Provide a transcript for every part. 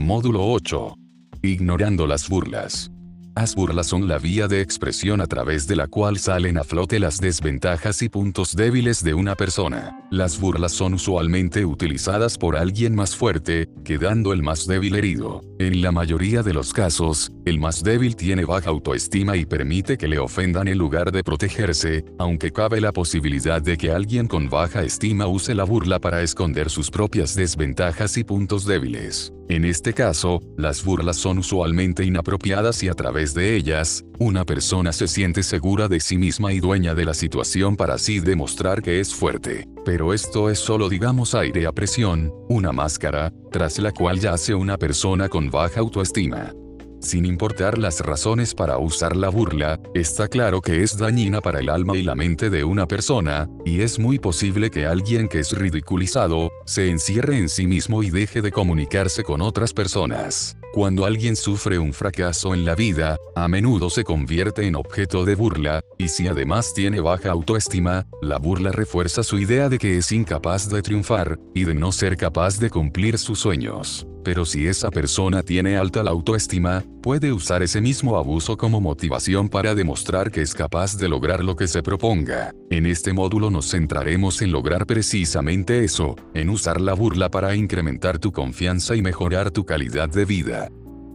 Módulo 8. Ignorando las burlas. Las burlas son la vía de expresión a través de la cual salen a flote las desventajas y puntos débiles de una persona. Las burlas son usualmente utilizadas por alguien más fuerte, quedando el más débil herido. En la mayoría de los casos, el más débil tiene baja autoestima y permite que le ofendan en lugar de protegerse, aunque cabe la posibilidad de que alguien con baja estima use la burla para esconder sus propias desventajas y puntos débiles. En este caso, las burlas son usualmente inapropiadas y a través de ellas, una persona se siente segura de sí misma y dueña de la situación para así demostrar que es fuerte. Pero esto es solo digamos aire a presión, una máscara, tras la cual yace una persona con baja autoestima. Sin importar las razones para usar la burla, está claro que es dañina para el alma y la mente de una persona, y es muy posible que alguien que es ridiculizado, se encierre en sí mismo y deje de comunicarse con otras personas. Cuando alguien sufre un fracaso en la vida, a menudo se convierte en objeto de burla, y si además tiene baja autoestima, la burla refuerza su idea de que es incapaz de triunfar, y de no ser capaz de cumplir sus sueños. Pero si esa persona tiene alta la autoestima, puede usar ese mismo abuso como motivación para demostrar que es capaz de lograr lo que se proponga. En este módulo nos centraremos en lograr precisamente eso, en usar la burla para incrementar tu confianza y mejorar tu calidad de vida.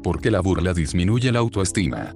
Porque la burla disminuye la autoestima.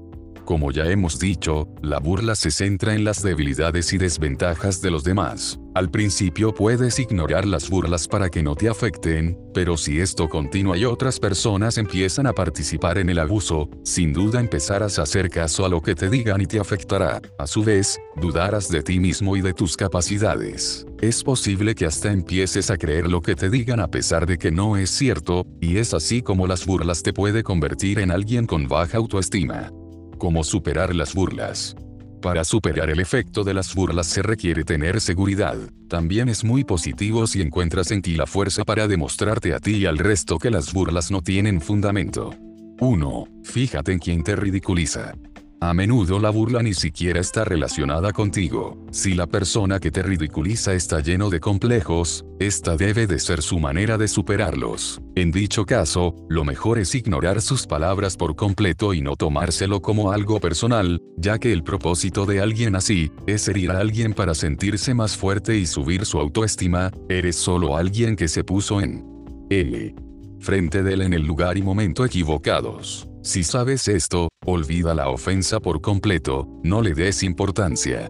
Como ya hemos dicho, la burla se centra en las debilidades y desventajas de los demás. Al principio puedes ignorar las burlas para que no te afecten, pero si esto continúa y otras personas empiezan a participar en el abuso, sin duda empezarás a hacer caso a lo que te digan y te afectará. A su vez, dudarás de ti mismo y de tus capacidades. Es posible que hasta empieces a creer lo que te digan a pesar de que no es cierto, y es así como las burlas te puede convertir en alguien con baja autoestima. Cómo superar las burlas. Para superar el efecto de las burlas se requiere tener seguridad. También es muy positivo si encuentras en ti la fuerza para demostrarte a ti y al resto que las burlas no tienen fundamento. 1. Fíjate en quien te ridiculiza. A menudo la burla ni siquiera está relacionada contigo. Si la persona que te ridiculiza está lleno de complejos, esta debe de ser su manera de superarlos. En dicho caso, lo mejor es ignorar sus palabras por completo y no tomárselo como algo personal, ya que el propósito de alguien así, es herir a alguien para sentirse más fuerte y subir su autoestima, eres solo alguien que se puso en L. Frente de él en el lugar y momento equivocados. Si sabes esto, olvida la ofensa por completo, no le des importancia.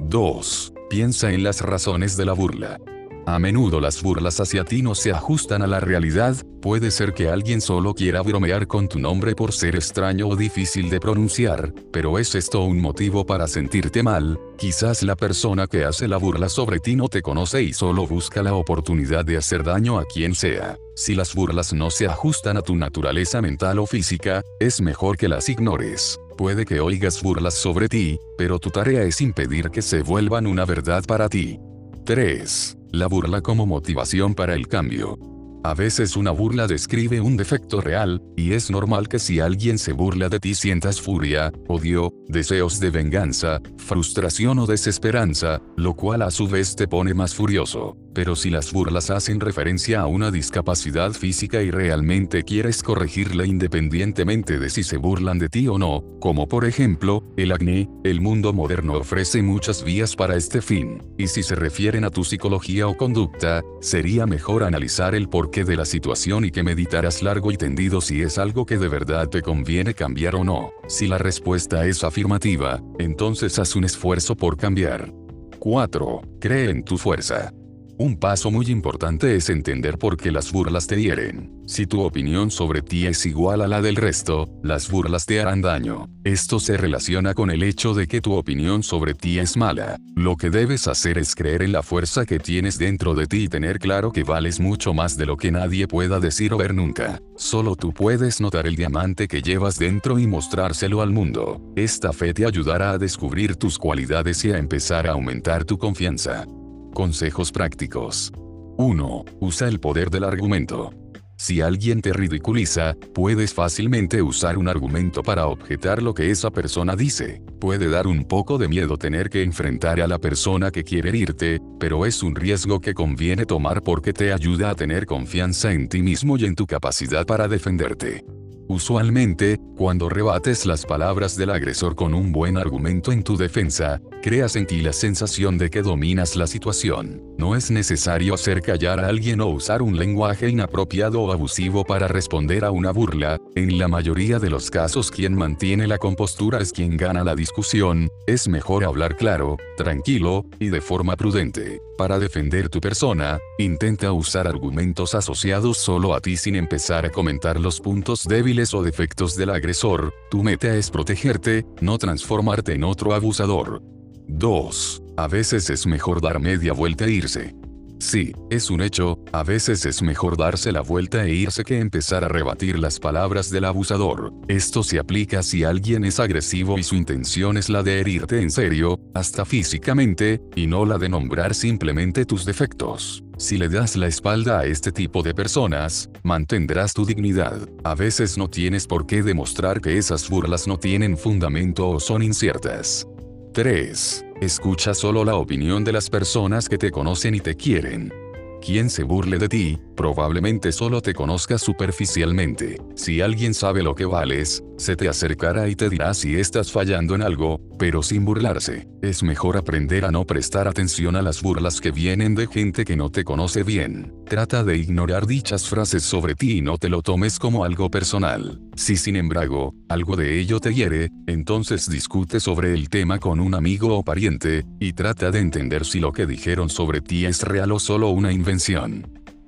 2. Piensa en las razones de la burla. A menudo las burlas hacia ti no se ajustan a la realidad, puede ser que alguien solo quiera bromear con tu nombre por ser extraño o difícil de pronunciar, pero ¿es esto un motivo para sentirte mal? Quizás la persona que hace la burla sobre ti no te conoce y solo busca la oportunidad de hacer daño a quien sea. Si las burlas no se ajustan a tu naturaleza mental o física, es mejor que las ignores. Puede que oigas burlas sobre ti, pero tu tarea es impedir que se vuelvan una verdad para ti. 3. La burla como motivación para el cambio. A veces una burla describe un defecto real, y es normal que si alguien se burla de ti sientas furia, odio, deseos de venganza, frustración o desesperanza, lo cual a su vez te pone más furioso. Pero si las burlas hacen referencia a una discapacidad física y realmente quieres corregirla independientemente de si se burlan de ti o no, como por ejemplo, el acné, el mundo moderno ofrece muchas vías para este fin. Y si se refieren a tu psicología o conducta, sería mejor analizar el porqué de la situación y que meditaras largo y tendido si es algo que de verdad te conviene cambiar o no. Si la respuesta es afirmativa, entonces haz un esfuerzo por cambiar. 4. Cree en tu fuerza. Un paso muy importante es entender por qué las burlas te hieren. Si tu opinión sobre ti es igual a la del resto, las burlas te harán daño. Esto se relaciona con el hecho de que tu opinión sobre ti es mala. Lo que debes hacer es creer en la fuerza que tienes dentro de ti y tener claro que vales mucho más de lo que nadie pueda decir o ver nunca. Solo tú puedes notar el diamante que llevas dentro y mostrárselo al mundo. Esta fe te ayudará a descubrir tus cualidades y a empezar a aumentar tu confianza. Consejos prácticos. 1. Usa el poder del argumento. Si alguien te ridiculiza, puedes fácilmente usar un argumento para objetar lo que esa persona dice. Puede dar un poco de miedo tener que enfrentar a la persona que quiere herirte, pero es un riesgo que conviene tomar porque te ayuda a tener confianza en ti mismo y en tu capacidad para defenderte. Usualmente, cuando rebates las palabras del agresor con un buen argumento en tu defensa, creas en ti la sensación de que dominas la situación. No es necesario hacer callar a alguien o usar un lenguaje inapropiado o abusivo para responder a una burla, en la mayoría de los casos quien mantiene la compostura es quien gana la discusión, es mejor hablar claro, tranquilo, y de forma prudente. Para defender tu persona, intenta usar argumentos asociados solo a ti sin empezar a comentar los puntos débiles o defectos del agresor, tu meta es protegerte, no transformarte en otro abusador. 2. A veces es mejor dar media vuelta e irse. Sí, es un hecho, a veces es mejor darse la vuelta e irse que empezar a rebatir las palabras del abusador. Esto se aplica si alguien es agresivo y su intención es la de herirte en serio, hasta físicamente, y no la de nombrar simplemente tus defectos. Si le das la espalda a este tipo de personas, mantendrás tu dignidad. A veces no tienes por qué demostrar que esas burlas no tienen fundamento o son inciertas. 3. Escucha solo la opinión de las personas que te conocen y te quieren. Quien se burle de ti, probablemente solo te conozca superficialmente. Si alguien sabe lo que vales, se te acercará y te dirá si estás fallando en algo, pero sin burlarse. Es mejor aprender a no prestar atención a las burlas que vienen de gente que no te conoce bien. Trata de ignorar dichas frases sobre ti y no te lo tomes como algo personal. Si sin embargo, algo de ello te hiere, entonces discute sobre el tema con un amigo o pariente, y trata de entender si lo que dijeron sobre ti es real o solo una invención.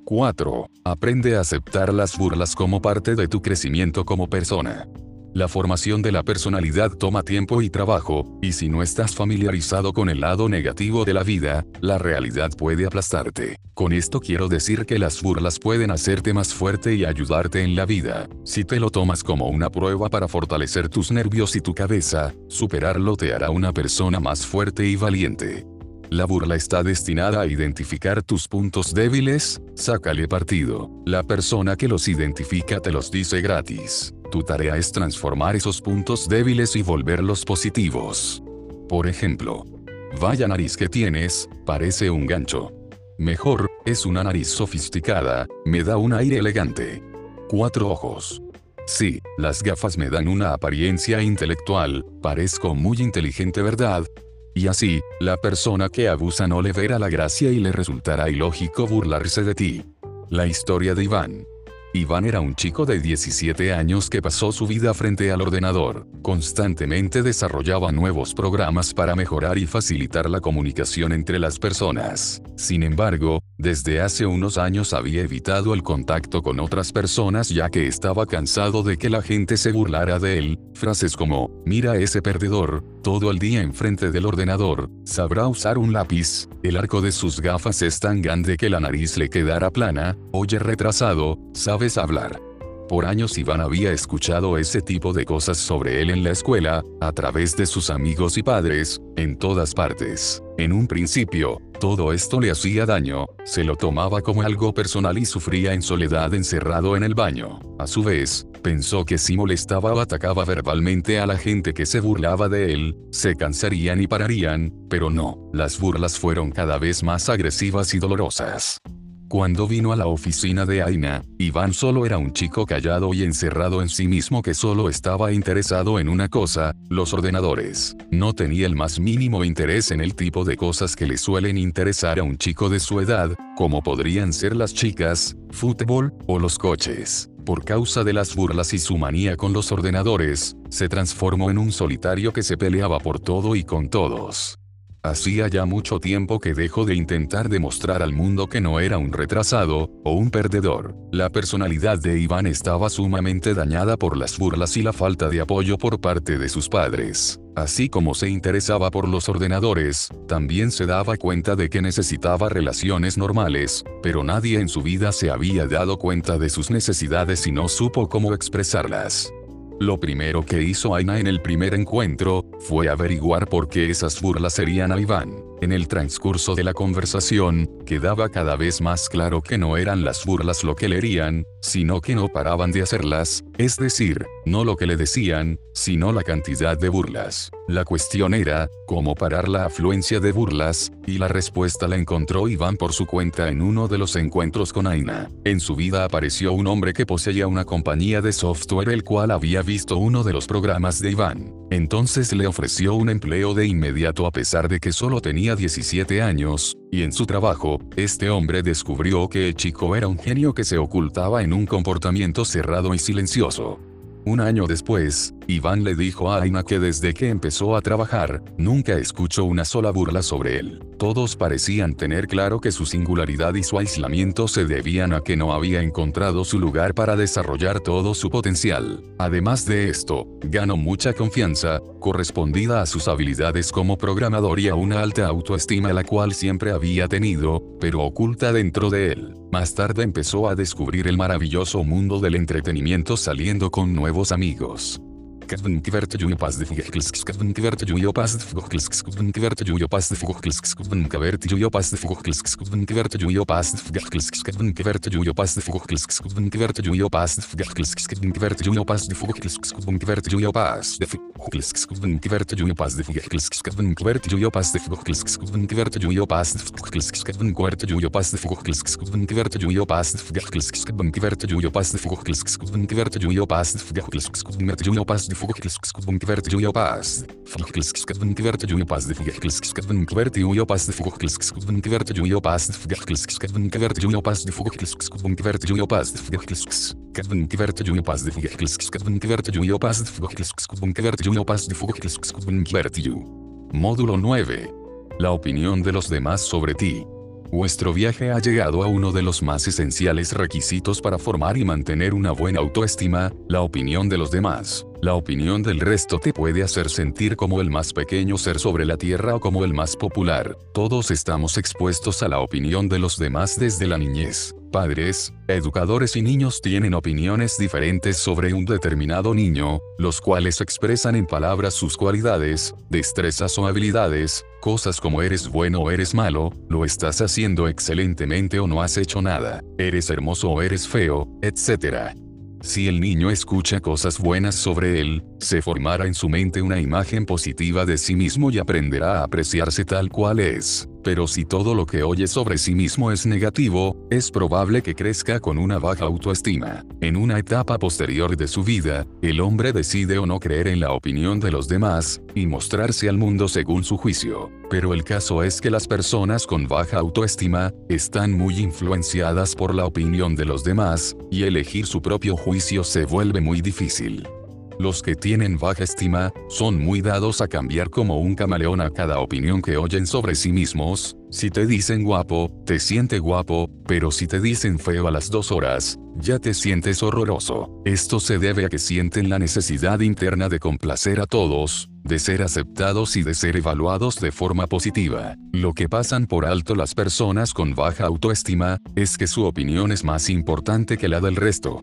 4. Aprende a aceptar las burlas como parte de tu crecimiento como persona. La formación de la personalidad toma tiempo y trabajo, y si no estás familiarizado con el lado negativo de la vida, la realidad puede aplastarte. Con esto quiero decir que las burlas pueden hacerte más fuerte y ayudarte en la vida. Si te lo tomas como una prueba para fortalecer tus nervios y tu cabeza, superarlo te hará una persona más fuerte y valiente. La burla está destinada a identificar tus puntos débiles, sácale partido. La persona que los identifica te los dice gratis. Tu tarea es transformar esos puntos débiles y volverlos positivos. Por ejemplo, vaya nariz que tienes, parece un gancho. Mejor, es una nariz sofisticada, me da un aire elegante. Cuatro ojos. Sí, las gafas me dan una apariencia intelectual, parezco muy inteligente, ¿verdad? Y así, la persona que abusa no le verá la gracia y le resultará ilógico burlarse de ti. La historia de Iván. Iván era un chico de 17 años que pasó su vida frente al ordenador. Constantemente desarrollaba nuevos programas para mejorar y facilitar la comunicación entre las personas. Sin embargo, desde hace unos años había evitado el contacto con otras personas ya que estaba cansado de que la gente se burlara de él. Frases como, mira ese perdedor, todo el día enfrente del ordenador, sabrá usar un lápiz, el arco de sus gafas es tan grande que la nariz le quedará plana, oye retrasado, sabes hablar. Por años Iván había escuchado ese tipo de cosas sobre él en la escuela, a través de sus amigos y padres, en todas partes. En un principio, todo esto le hacía daño, se lo tomaba como algo personal y sufría en soledad encerrado en el baño. A su vez, pensó que si molestaba o atacaba verbalmente a la gente que se burlaba de él, se cansarían y pararían, pero no, las burlas fueron cada vez más agresivas y dolorosas. Cuando vino a la oficina de Aina, Iván solo era un chico callado y encerrado en sí mismo que solo estaba interesado en una cosa, los ordenadores. No tenía el más mínimo interés en el tipo de cosas que le suelen interesar a un chico de su edad, como podrían ser las chicas, fútbol, o los coches. Por causa de las burlas y su manía con los ordenadores, se transformó en un solitario que se peleaba por todo y con todos. Hacía ya mucho tiempo que dejó de intentar demostrar al mundo que no era un retrasado, o un perdedor. La personalidad de Iván estaba sumamente dañada por las burlas y la falta de apoyo por parte de sus padres. Así como se interesaba por los ordenadores, también se daba cuenta de que necesitaba relaciones normales, pero nadie en su vida se había dado cuenta de sus necesidades y no supo cómo expresarlas. Lo primero que hizo Aina en el primer encuentro, fue averiguar por qué esas burlas serían a Iván. En el transcurso de la conversación, quedaba cada vez más claro que no eran las burlas lo que le herían, sino que no paraban de hacerlas, es decir, no lo que le decían, sino la cantidad de burlas. La cuestión era, cómo parar la afluencia de burlas, y la respuesta la encontró Iván por su cuenta en uno de los encuentros con Aina. En su vida apareció un hombre que poseía una compañía de software el cual había visto uno de los programas de Iván. Entonces le ofreció un empleo de inmediato a pesar de que solo tenía 17 años, y en su trabajo, este hombre descubrió que el chico era un genio que se ocultaba en un comportamiento cerrado y silencioso. Un año después, Iván le dijo a Aina que desde que empezó a trabajar, nunca escuchó una sola burla sobre él. Todos parecían tener claro que su singularidad y su aislamiento se debían a que no había encontrado su lugar para desarrollar todo su potencial. Además de esto, ganó mucha confianza, correspondida a sus habilidades como programador y a una alta autoestima la cual siempre había tenido, pero oculta dentro de él. Más tarde empezó a descubrir el maravilloso mundo del entretenimiento saliendo con nuevos amigos. Kazvan kvert jujo pasdif gohkilsk kazvan kvert jujo pasdif gohkilsk kazvan kvert jujo pasdif gohkilsk kazvan kvert jujo pasdif gohkilsk kazvan kvert jujo pasdif gohkilsk kazvan kvert jujo pasdif gohkilsk kazvan kvert jujo pasdif gohkilsk kazvan kvert jujo pasdif gohkilsk kazvan kvert jujo pasdif gohkilsk kazvan kvert jujo pasdif gohkilsk kazvan kvert jujo pasdif gohkilsk kazvan kvert jujo pasdif gohkilsk kazvan kvert jujo pasdif gohkilsk kazvan kvert jujo pasdif gohkilsk kazvan kvert jujo pasdif gohkilsk kazvan kvert jujo pasdif gohkilsk de fugohkelskskadven kverte jujo pas. Fugohkelskadven kverte jujo pas de fugohkelskadven kverte jujo pas de fugohkelskadven kverte jujo pas de fugohkelskadven kverte jujo pas de fugohkelskadven kverte jujo pas de fugohkelskadven kverte jujo pas de fugohkelskadven kverte jujo pas de fugohkelskadven kverte jujo pas de fugohkelskadven kverte jujo. Módulo 9. La opinión de los demás sobre ti. Vuestro viaje ha llegado a uno de los más esenciales requisitos para formar y mantener una buena autoestima, la opinión de los demás. La opinión del resto te puede hacer sentir como el más pequeño ser sobre la tierra o como el más popular. Todos estamos expuestos a la opinión de los demás desde la niñez. Padres, educadores y niños tienen opiniones diferentes sobre un determinado niño, los cuales expresan en palabras sus cualidades, destrezas o habilidades, cosas como eres bueno o eres malo, lo estás haciendo excelentemente o no has hecho nada, eres hermoso o eres feo, etc. Si el niño escucha cosas buenas sobre él, se formará en su mente una imagen positiva de sí mismo y aprenderá a apreciarse tal cual es. Pero si todo lo que oye sobre sí mismo es negativo, es probable que crezca con una baja autoestima. En una etapa posterior de su vida, el hombre decide o no creer en la opinión de los demás, y mostrarse al mundo según su juicio. Pero el caso es que las personas con baja autoestima, están muy influenciadas por la opinión de los demás, y elegir su propio juicio se vuelve muy difícil. Los que tienen baja estima, son muy dados a cambiar como un camaleón a cada opinión que oyen sobre sí mismos, si te dicen guapo, te siente guapo, pero si te dicen feo a las dos horas, ya te sientes horroroso. Esto se debe a que sienten la necesidad interna de complacer a todos, de ser aceptados y de ser evaluados de forma positiva. Lo que pasan por alto las personas con baja autoestima, es que su opinión es más importante que la del resto.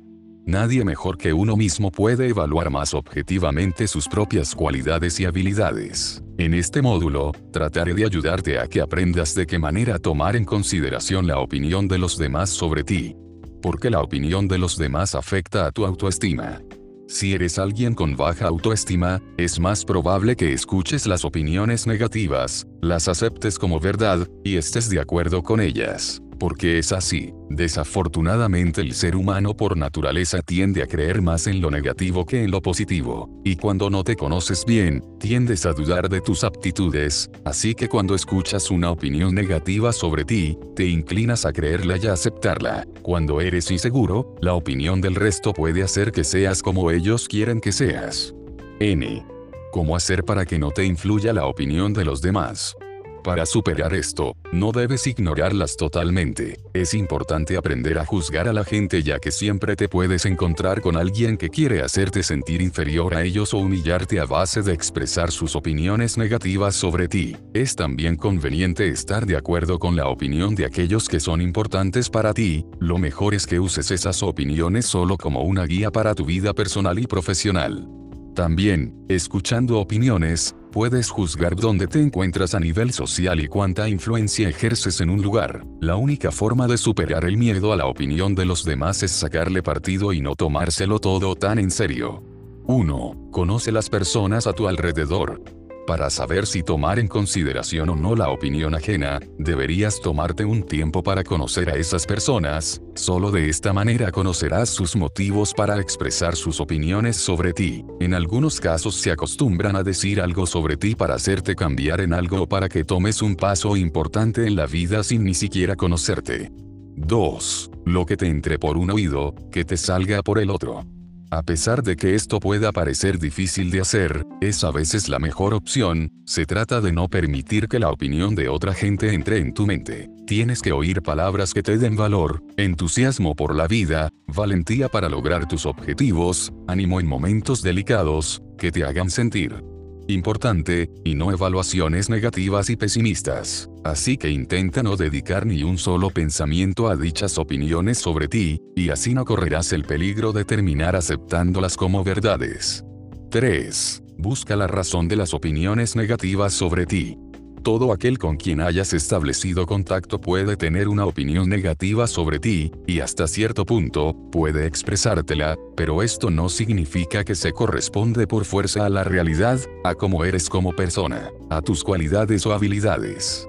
Nadie mejor que uno mismo puede evaluar más objetivamente sus propias cualidades y habilidades. En este módulo, trataré de ayudarte a que aprendas de qué manera tomar en consideración la opinión de los demás sobre ti. Porque la opinión de los demás afecta a tu autoestima. Si eres alguien con baja autoestima, es más probable que escuches las opiniones negativas, las aceptes como verdad, y estés de acuerdo con ellas porque es así. Desafortunadamente el ser humano por naturaleza tiende a creer más en lo negativo que en lo positivo, y cuando no te conoces bien, tiendes a dudar de tus aptitudes, así que cuando escuchas una opinión negativa sobre ti, te inclinas a creerla y a aceptarla. Cuando eres inseguro, la opinión del resto puede hacer que seas como ellos quieren que seas. N. ¿Cómo hacer para que no te influya la opinión de los demás? Para superar esto, no debes ignorarlas totalmente. Es importante aprender a juzgar a la gente ya que siempre te puedes encontrar con alguien que quiere hacerte sentir inferior a ellos o humillarte a base de expresar sus opiniones negativas sobre ti. Es también conveniente estar de acuerdo con la opinión de aquellos que son importantes para ti, lo mejor es que uses esas opiniones solo como una guía para tu vida personal y profesional. También, escuchando opiniones, puedes juzgar dónde te encuentras a nivel social y cuánta influencia ejerces en un lugar. La única forma de superar el miedo a la opinión de los demás es sacarle partido y no tomárselo todo tan en serio. 1. Conoce las personas a tu alrededor. Para saber si tomar en consideración o no la opinión ajena, deberías tomarte un tiempo para conocer a esas personas, solo de esta manera conocerás sus motivos para expresar sus opiniones sobre ti. En algunos casos se acostumbran a decir algo sobre ti para hacerte cambiar en algo o para que tomes un paso importante en la vida sin ni siquiera conocerte. 2. Lo que te entre por un oído, que te salga por el otro. A pesar de que esto pueda parecer difícil de hacer, es a veces la mejor opción, se trata de no permitir que la opinión de otra gente entre en tu mente. Tienes que oír palabras que te den valor, entusiasmo por la vida, valentía para lograr tus objetivos, ánimo en momentos delicados, que te hagan sentir importante, y no evaluaciones negativas y pesimistas. Así que intenta no dedicar ni un solo pensamiento a dichas opiniones sobre ti, y así no correrás el peligro de terminar aceptándolas como verdades. 3. Busca la razón de las opiniones negativas sobre ti. Todo aquel con quien hayas establecido contacto puede tener una opinión negativa sobre ti, y hasta cierto punto, puede expresártela, pero esto no significa que se corresponde por fuerza a la realidad, a cómo eres como persona, a tus cualidades o habilidades.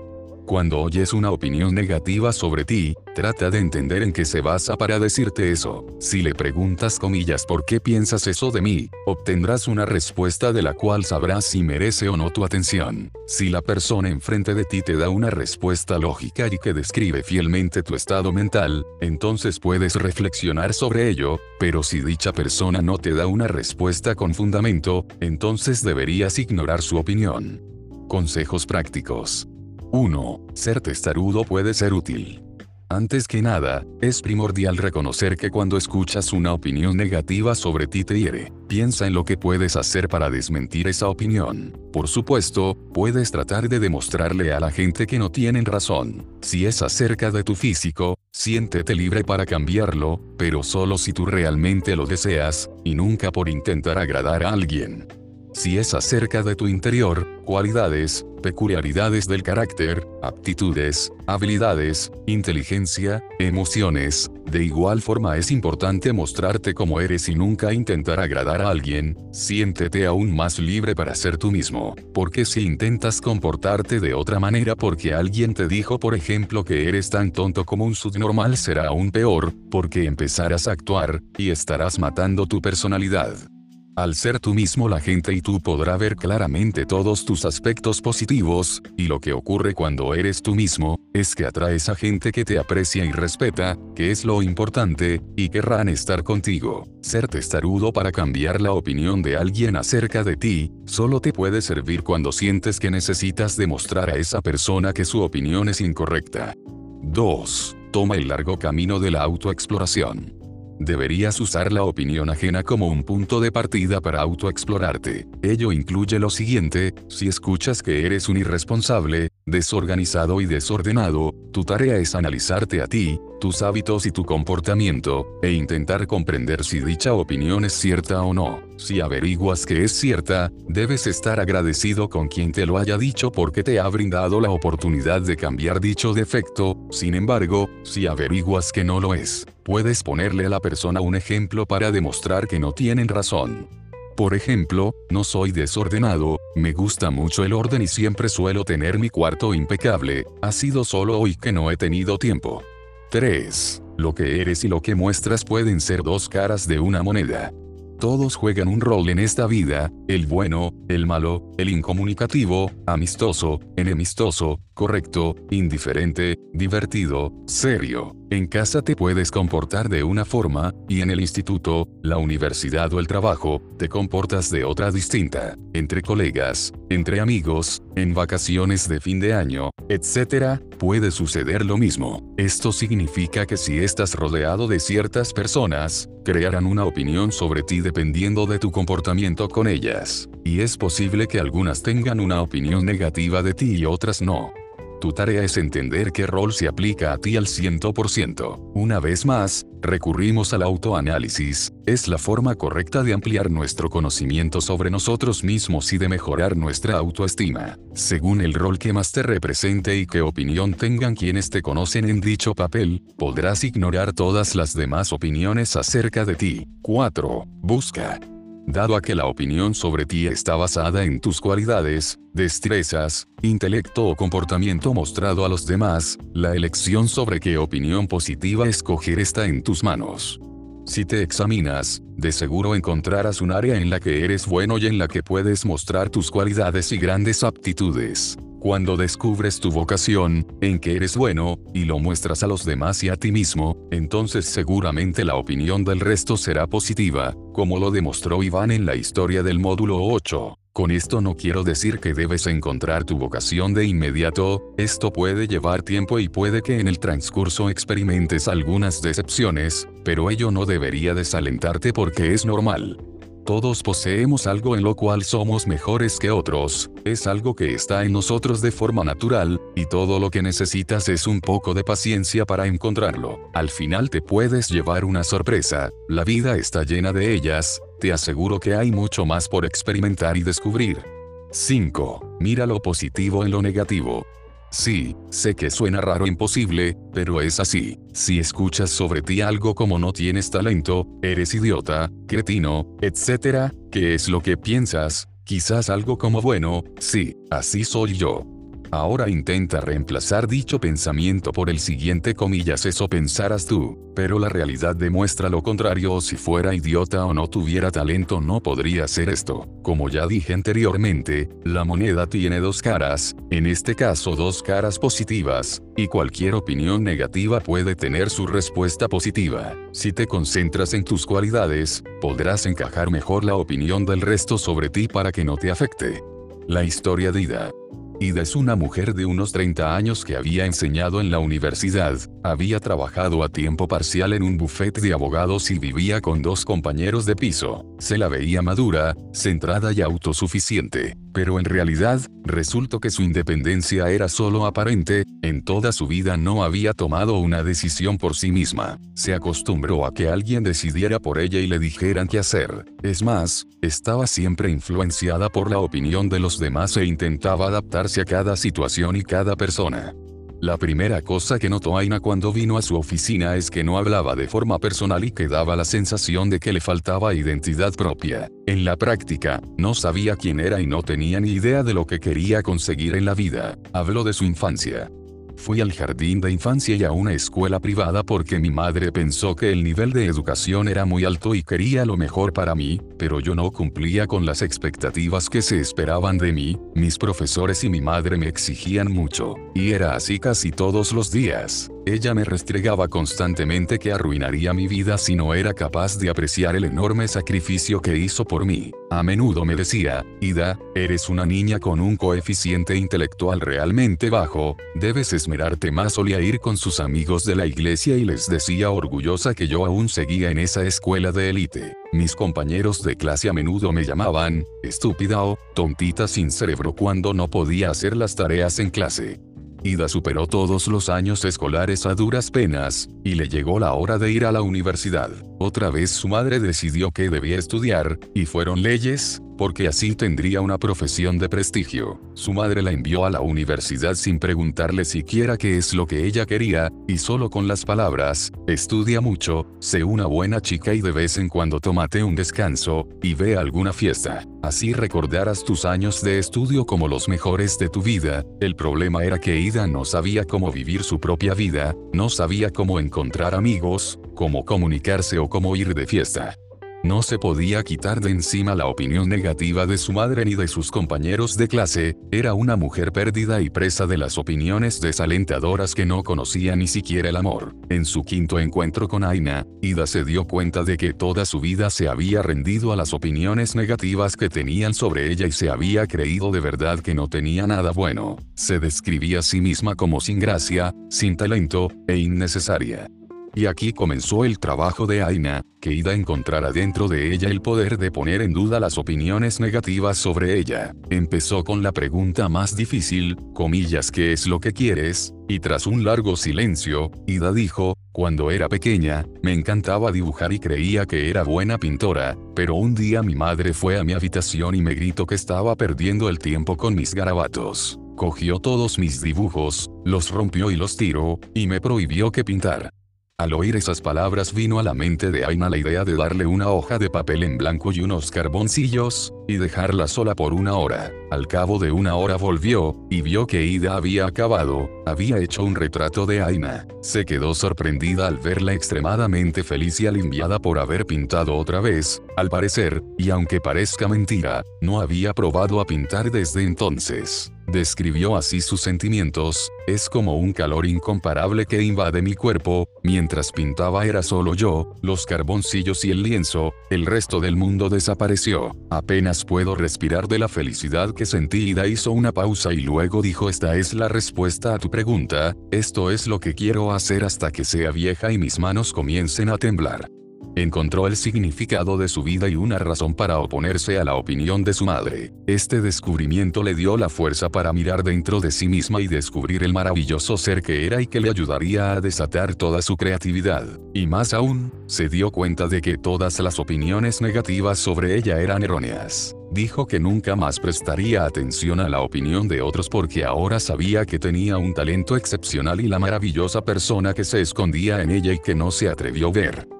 Cuando oyes una opinión negativa sobre ti, trata de entender en qué se basa para decirte eso. Si le preguntas comillas por qué piensas eso de mí, obtendrás una respuesta de la cual sabrás si merece o no tu atención. Si la persona enfrente de ti te da una respuesta lógica y que describe fielmente tu estado mental, entonces puedes reflexionar sobre ello, pero si dicha persona no te da una respuesta con fundamento, entonces deberías ignorar su opinión. Consejos prácticos. 1. Ser testarudo puede ser útil. Antes que nada, es primordial reconocer que cuando escuchas una opinión negativa sobre ti te hiere. Piensa en lo que puedes hacer para desmentir esa opinión. Por supuesto, puedes tratar de demostrarle a la gente que no tienen razón. Si es acerca de tu físico, siéntete libre para cambiarlo, pero solo si tú realmente lo deseas, y nunca por intentar agradar a alguien. Si es acerca de tu interior, cualidades, peculiaridades del carácter, aptitudes, habilidades, inteligencia, emociones, de igual forma es importante mostrarte como eres y nunca intentar agradar a alguien, siéntete aún más libre para ser tú mismo, porque si intentas comportarte de otra manera porque alguien te dijo por ejemplo que eres tan tonto como un subnormal será aún peor, porque empezarás a actuar, y estarás matando tu personalidad. Al ser tú mismo la gente y tú podrá ver claramente todos tus aspectos positivos, y lo que ocurre cuando eres tú mismo, es que atraes a gente que te aprecia y respeta, que es lo importante, y querrán estar contigo. Ser testarudo para cambiar la opinión de alguien acerca de ti, solo te puede servir cuando sientes que necesitas demostrar a esa persona que su opinión es incorrecta. 2. Toma el largo camino de la autoexploración. Deberías usar la opinión ajena como un punto de partida para autoexplorarte. Ello incluye lo siguiente, si escuchas que eres un irresponsable, desorganizado y desordenado, tu tarea es analizarte a ti, tus hábitos y tu comportamiento, e intentar comprender si dicha opinión es cierta o no. Si averiguas que es cierta, debes estar agradecido con quien te lo haya dicho porque te ha brindado la oportunidad de cambiar dicho defecto, sin embargo, si averiguas que no lo es, puedes ponerle a la persona un ejemplo para demostrar que no tienen razón. Por ejemplo, no soy desordenado, me gusta mucho el orden y siempre suelo tener mi cuarto impecable, ha sido solo hoy que no he tenido tiempo. 3. Lo que eres y lo que muestras pueden ser dos caras de una moneda. Todos juegan un rol en esta vida, el bueno, el malo, el incomunicativo, amistoso, enemistoso, correcto, indiferente, divertido, serio. En casa te puedes comportar de una forma, y en el instituto, la universidad o el trabajo, te comportas de otra distinta. Entre colegas, entre amigos, en vacaciones de fin de año, etc., puede suceder lo mismo. Esto significa que si estás rodeado de ciertas personas, crearán una opinión sobre ti dependiendo de tu comportamiento con ellas. Y es posible que algunas tengan una opinión negativa de ti y otras no. Tu tarea es entender qué rol se aplica a ti al 100%. Una vez más, recurrimos al autoanálisis, es la forma correcta de ampliar nuestro conocimiento sobre nosotros mismos y de mejorar nuestra autoestima, según el rol que más te represente y qué opinión tengan quienes te conocen en dicho papel, podrás ignorar todas las demás opiniones acerca de ti. 4. Busca. Dado a que la opinión sobre ti está basada en tus cualidades, destrezas, intelecto o comportamiento mostrado a los demás, la elección sobre qué opinión positiva escoger está en tus manos. Si te examinas, de seguro encontrarás un área en la que eres bueno y en la que puedes mostrar tus cualidades y grandes aptitudes. Cuando descubres tu vocación, en que eres bueno, y lo muestras a los demás y a ti mismo, entonces seguramente la opinión del resto será positiva, como lo demostró Iván en la historia del módulo 8. Con esto no quiero decir que debes encontrar tu vocación de inmediato, esto puede llevar tiempo y puede que en el transcurso experimentes algunas decepciones, pero ello no debería desalentarte porque es normal. Todos poseemos algo en lo cual somos mejores que otros, es algo que está en nosotros de forma natural, y todo lo que necesitas es un poco de paciencia para encontrarlo. Al final te puedes llevar una sorpresa, la vida está llena de ellas, te aseguro que hay mucho más por experimentar y descubrir. 5. Mira lo positivo en lo negativo. Sí, sé que suena raro imposible, pero es así. Si escuchas sobre ti algo como no tienes talento, eres idiota, cretino, etc., ¿qué es lo que piensas? Quizás algo como bueno, sí, así soy yo. Ahora intenta reemplazar dicho pensamiento por el siguiente comillas eso pensarás tú, pero la realidad demuestra lo contrario o si fuera idiota o no tuviera talento no podría hacer esto. Como ya dije anteriormente, la moneda tiene dos caras, en este caso dos caras positivas, y cualquier opinión negativa puede tener su respuesta positiva. Si te concentras en tus cualidades, podrás encajar mejor la opinión del resto sobre ti para que no te afecte. La historia de Ida. Ida es una mujer de unos 30 años que había enseñado en la universidad, había trabajado a tiempo parcial en un bufete de abogados y vivía con dos compañeros de piso. Se la veía madura, centrada y autosuficiente. Pero en realidad, resultó que su independencia era solo aparente, en toda su vida no había tomado una decisión por sí misma. Se acostumbró a que alguien decidiera por ella y le dijeran qué hacer. Es más, estaba siempre influenciada por la opinión de los demás e intentaba adaptarse a cada situación y cada persona. La primera cosa que notó Aina cuando vino a su oficina es que no hablaba de forma personal y que daba la sensación de que le faltaba identidad propia. En la práctica, no sabía quién era y no tenía ni idea de lo que quería conseguir en la vida. Habló de su infancia. Fui al jardín de infancia y a una escuela privada porque mi madre pensó que el nivel de educación era muy alto y quería lo mejor para mí, pero yo no cumplía con las expectativas que se esperaban de mí, mis profesores y mi madre me exigían mucho, y era así casi todos los días. Ella me restregaba constantemente que arruinaría mi vida si no era capaz de apreciar el enorme sacrificio que hizo por mí. A menudo me decía, Ida, eres una niña con un coeficiente intelectual realmente bajo, debes esmerarte más. Solía ir con sus amigos de la iglesia y les decía orgullosa que yo aún seguía en esa escuela de élite. Mis compañeros de clase a menudo me llamaban, estúpida o, tontita sin cerebro cuando no podía hacer las tareas en clase. Ida superó todos los años escolares a duras penas, y le llegó la hora de ir a la universidad. Otra vez su madre decidió que debía estudiar, y fueron leyes, porque así tendría una profesión de prestigio. Su madre la envió a la universidad sin preguntarle siquiera qué es lo que ella quería, y solo con las palabras, estudia mucho, sé una buena chica y de vez en cuando tómate un descanso, y ve a alguna fiesta. Así recordarás tus años de estudio como los mejores de tu vida. El problema era que Ida no sabía cómo vivir su propia vida, no sabía cómo encontrar amigos, cómo comunicarse o cómo ir de fiesta. No se podía quitar de encima la opinión negativa de su madre ni de sus compañeros de clase, era una mujer perdida y presa de las opiniones desalentadoras que no conocía ni siquiera el amor. En su quinto encuentro con Aina, Ida se dio cuenta de que toda su vida se había rendido a las opiniones negativas que tenían sobre ella y se había creído de verdad que no tenía nada bueno. Se describía a sí misma como sin gracia, sin talento, e innecesaria. Y aquí comenzó el trabajo de Aina, que Ida encontrara dentro de ella el poder de poner en duda las opiniones negativas sobre ella. Empezó con la pregunta más difícil, comillas ¿qué es lo que quieres? Y tras un largo silencio, Ida dijo, Cuando era pequeña, me encantaba dibujar y creía que era buena pintora, pero un día mi madre fue a mi habitación y me gritó que estaba perdiendo el tiempo con mis garabatos. Cogió todos mis dibujos, los rompió y los tiró, y me prohibió que pintar. Al oír esas palabras vino a la mente de Aina la idea de darle una hoja de papel en blanco y unos carboncillos, y dejarla sola por una hora. Al cabo de una hora volvió, y vio que Ida había acabado, había hecho un retrato de Aina. Se quedó sorprendida al verla extremadamente feliz y alimbiada por haber pintado otra vez, al parecer, y aunque parezca mentira, no había probado a pintar desde entonces. Describió así sus sentimientos, es como un calor incomparable que invade mi cuerpo, mientras pintaba era solo yo, los carboncillos y el lienzo, el resto del mundo desapareció. Apenas puedo respirar de la felicidad que sentí. Ida hizo una pausa y luego dijo esta es la respuesta a tu pregunta, esto es lo que quiero hacer hasta que sea vieja y mis manos comiencen a temblar. Encontró el significado de su vida y una razón para oponerse a la opinión de su madre. Este descubrimiento le dio la fuerza para mirar dentro de sí misma y descubrir el maravilloso ser que era y que le ayudaría a desatar toda su creatividad. Y más aún, se dio cuenta de que todas las opiniones negativas sobre ella eran erróneas. Dijo que nunca más prestaría atención a la opinión de otros porque ahora sabía que tenía un talento excepcional y la maravillosa persona que se escondía en ella y que no se atrevió a ver.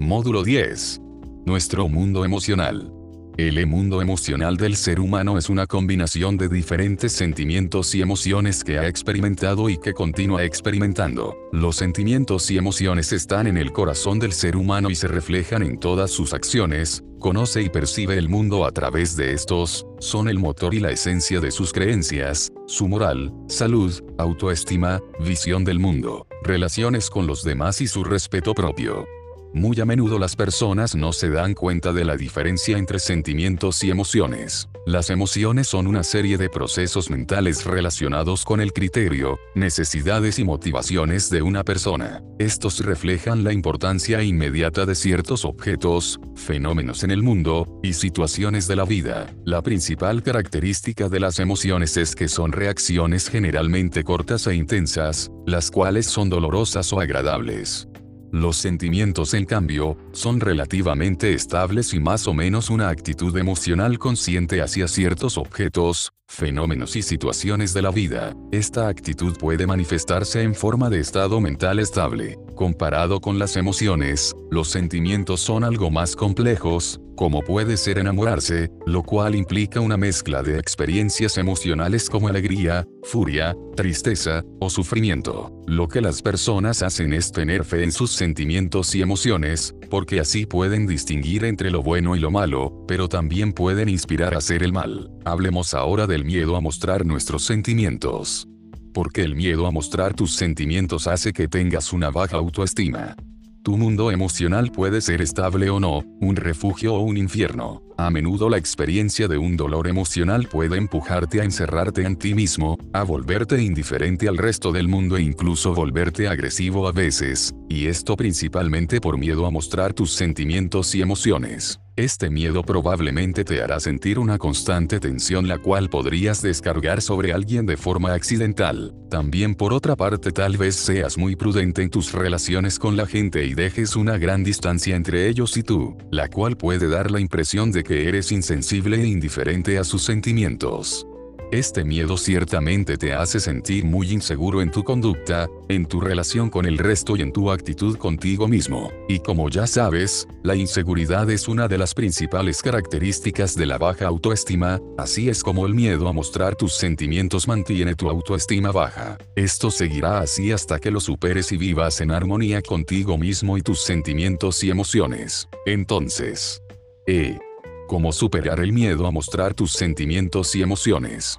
Módulo 10. Nuestro mundo emocional. El mundo emocional del ser humano es una combinación de diferentes sentimientos y emociones que ha experimentado y que continúa experimentando. Los sentimientos y emociones están en el corazón del ser humano y se reflejan en todas sus acciones, conoce y percibe el mundo a través de estos, son el motor y la esencia de sus creencias, su moral, salud, autoestima, visión del mundo, relaciones con los demás y su respeto propio. Muy a menudo las personas no se dan cuenta de la diferencia entre sentimientos y emociones. Las emociones son una serie de procesos mentales relacionados con el criterio, necesidades y motivaciones de una persona. Estos reflejan la importancia inmediata de ciertos objetos, fenómenos en el mundo, y situaciones de la vida. La principal característica de las emociones es que son reacciones generalmente cortas e intensas, las cuales son dolorosas o agradables. Los sentimientos en cambio, son relativamente estables y más o menos una actitud emocional consciente hacia ciertos objetos, fenómenos y situaciones de la vida. Esta actitud puede manifestarse en forma de estado mental estable. Comparado con las emociones, los sentimientos son algo más complejos, como puede ser enamorarse, lo cual implica una mezcla de experiencias emocionales como alegría, furia, tristeza, o sufrimiento. Lo que las personas hacen es tener fe en sus sentimientos y emociones, porque así pueden distinguir entre lo bueno y lo malo, pero también pueden inspirar a hacer el mal. Hablemos ahora del miedo a mostrar nuestros sentimientos. Porque el miedo a mostrar tus sentimientos hace que tengas una baja autoestima. Tu mundo emocional puede ser estable o no, un refugio o un infierno. A menudo la experiencia de un dolor emocional puede empujarte a encerrarte en ti mismo, a volverte indiferente al resto del mundo e incluso volverte agresivo a veces, y esto principalmente por miedo a mostrar tus sentimientos y emociones. Este miedo probablemente te hará sentir una constante tensión la cual podrías descargar sobre alguien de forma accidental. También por otra parte tal vez seas muy prudente en tus relaciones con la gente y dejes una gran distancia entre ellos y tú, la cual puede dar la impresión de que eres insensible e indiferente a sus sentimientos. Este miedo ciertamente te hace sentir muy inseguro en tu conducta, en tu relación con el resto y en tu actitud contigo mismo. Y como ya sabes, la inseguridad es una de las principales características de la baja autoestima, así es como el miedo a mostrar tus sentimientos mantiene tu autoestima baja. Esto seguirá así hasta que lo superes y vivas en armonía contigo mismo y tus sentimientos y emociones. Entonces, E. Cómo superar el miedo a mostrar tus sentimientos y emociones.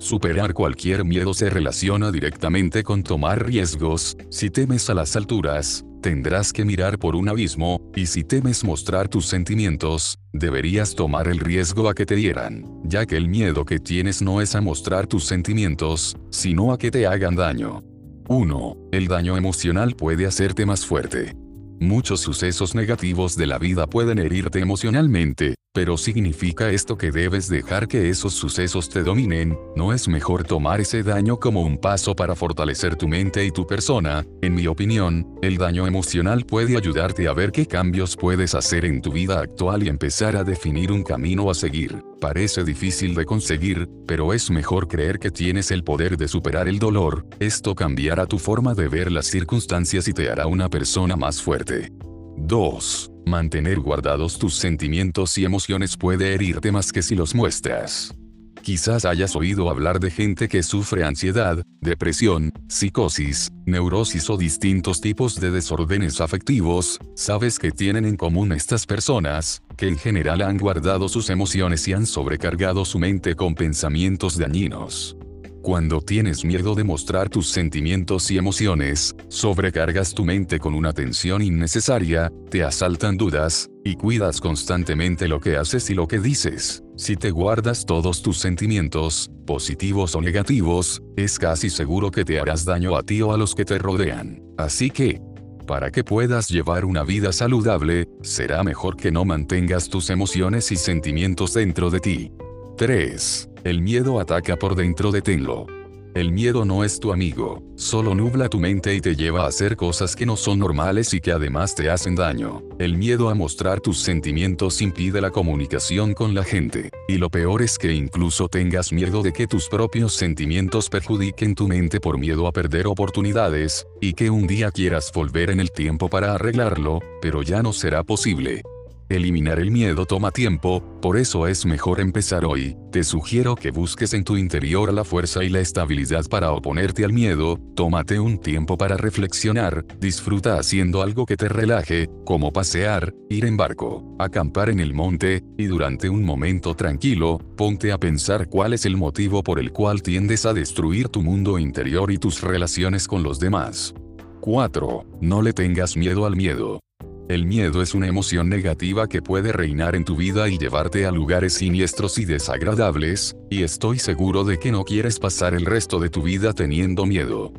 Superar cualquier miedo se relaciona directamente con tomar riesgos, si temes a las alturas, tendrás que mirar por un abismo, y si temes mostrar tus sentimientos, deberías tomar el riesgo a que te dieran, ya que el miedo que tienes no es a mostrar tus sentimientos, sino a que te hagan daño. 1. El daño emocional puede hacerte más fuerte. Muchos sucesos negativos de la vida pueden herirte emocionalmente, pero ¿significa esto que debes dejar que esos sucesos te dominen? ¿No es mejor tomar ese daño como un paso para fortalecer tu mente y tu persona? En mi opinión, el daño emocional puede ayudarte a ver qué cambios puedes hacer en tu vida actual y empezar a definir un camino a seguir. Parece difícil de conseguir, pero es mejor creer que tienes el poder de superar el dolor, esto cambiará tu forma de ver las circunstancias y te hará una persona más fuerte. 2. Mantener guardados tus sentimientos y emociones puede herirte más que si los muestras. Quizás hayas oído hablar de gente que sufre ansiedad, depresión, psicosis, neurosis o distintos tipos de desórdenes afectivos, ¿sabes qué tienen en común estas personas? Que en general han guardado sus emociones y han sobrecargado su mente con pensamientos dañinos. Cuando tienes miedo de mostrar tus sentimientos y emociones, sobrecargas tu mente con una tensión innecesaria, te asaltan dudas, y cuidas constantemente lo que haces y lo que dices. Si te guardas todos tus sentimientos, positivos o negativos, es casi seguro que te harás daño a ti o a los que te rodean. Así que, para que puedas llevar una vida saludable, será mejor que no mantengas tus emociones y sentimientos dentro de ti. 3. El miedo ataca por dentro de Tenlo. El miedo no es tu amigo, solo nubla tu mente y te lleva a hacer cosas que no son normales y que además te hacen daño. El miedo a mostrar tus sentimientos impide la comunicación con la gente, y lo peor es que incluso tengas miedo de que tus propios sentimientos perjudiquen tu mente por miedo a perder oportunidades, y que un día quieras volver en el tiempo para arreglarlo, pero ya no será posible. Eliminar el miedo toma tiempo, por eso es mejor empezar hoy. Te sugiero que busques en tu interior la fuerza y la estabilidad para oponerte al miedo, tómate un tiempo para reflexionar, disfruta haciendo algo que te relaje, como pasear, ir en barco, acampar en el monte, y durante un momento tranquilo, ponte a pensar cuál es el motivo por el cual tiendes a destruir tu mundo interior y tus relaciones con los demás. 4. No le tengas miedo al miedo. El miedo es una emoción negativa que puede reinar en tu vida y llevarte a lugares siniestros y desagradables, y estoy seguro de que no quieres pasar el resto de tu vida teniendo miedo.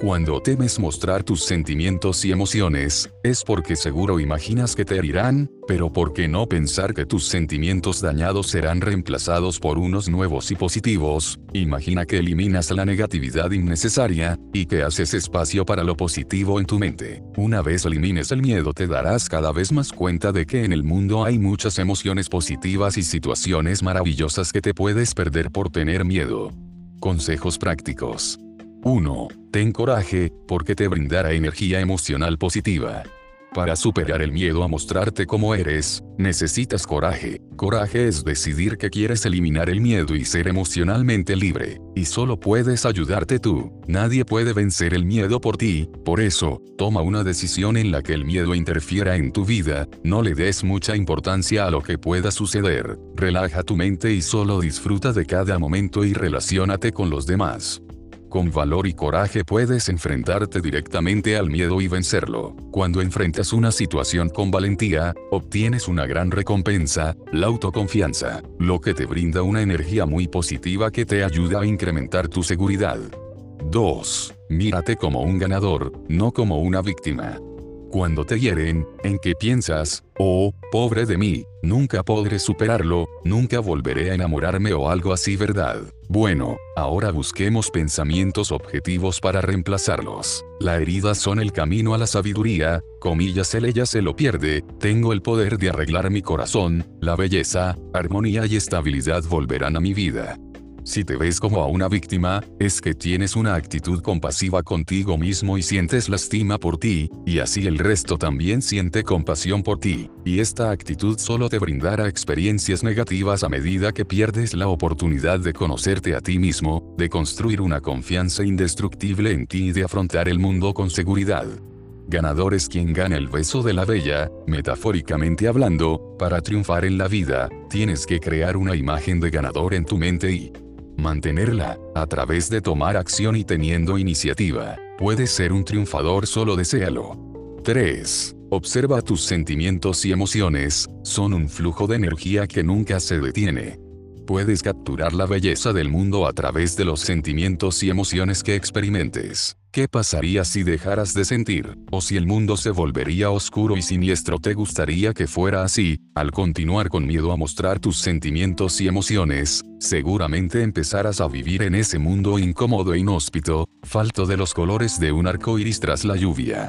Cuando temes mostrar tus sentimientos y emociones, es porque seguro imaginas que te herirán, pero ¿por qué no pensar que tus sentimientos dañados serán reemplazados por unos nuevos y positivos? Imagina que eliminas la negatividad innecesaria, y que haces espacio para lo positivo en tu mente. Una vez elimines el miedo te darás cada vez más cuenta de que en el mundo hay muchas emociones positivas y situaciones maravillosas que te puedes perder por tener miedo. Consejos prácticos. 1. Ten coraje, porque te brindará energía emocional positiva. Para superar el miedo a mostrarte como eres, necesitas coraje. Coraje es decidir que quieres eliminar el miedo y ser emocionalmente libre. Y solo puedes ayudarte tú. Nadie puede vencer el miedo por ti. Por eso, toma una decisión en la que el miedo interfiera en tu vida. No le des mucha importancia a lo que pueda suceder. Relaja tu mente y solo disfruta de cada momento y relaciónate con los demás. Con valor y coraje puedes enfrentarte directamente al miedo y vencerlo. Cuando enfrentas una situación con valentía, obtienes una gran recompensa, la autoconfianza, lo que te brinda una energía muy positiva que te ayuda a incrementar tu seguridad. 2. Mírate como un ganador, no como una víctima. Cuando te hieren, ¿en qué piensas? Oh, pobre de mí, nunca podré superarlo, nunca volveré a enamorarme o algo así, ¿verdad? Bueno, ahora busquemos pensamientos objetivos para reemplazarlos. La herida son el camino a la sabiduría, comillas el ella se lo pierde, tengo el poder de arreglar mi corazón, la belleza, armonía y estabilidad volverán a mi vida. Si te ves como a una víctima, es que tienes una actitud compasiva contigo mismo y sientes lástima por ti, y así el resto también siente compasión por ti, y esta actitud solo te brindará experiencias negativas a medida que pierdes la oportunidad de conocerte a ti mismo, de construir una confianza indestructible en ti y de afrontar el mundo con seguridad. Ganador es quien gana el beso de la bella, metafóricamente hablando, para triunfar en la vida, tienes que crear una imagen de ganador en tu mente y mantenerla, a través de tomar acción y teniendo iniciativa. Puedes ser un triunfador solo deséalo. 3. Observa tus sentimientos y emociones, son un flujo de energía que nunca se detiene puedes capturar la belleza del mundo a través de los sentimientos y emociones que experimentes. ¿Qué pasaría si dejaras de sentir? ¿O si el mundo se volvería oscuro y siniestro? ¿Te gustaría que fuera así? Al continuar con miedo a mostrar tus sentimientos y emociones, seguramente empezarás a vivir en ese mundo incómodo e inhóspito, falto de los colores de un arco iris tras la lluvia.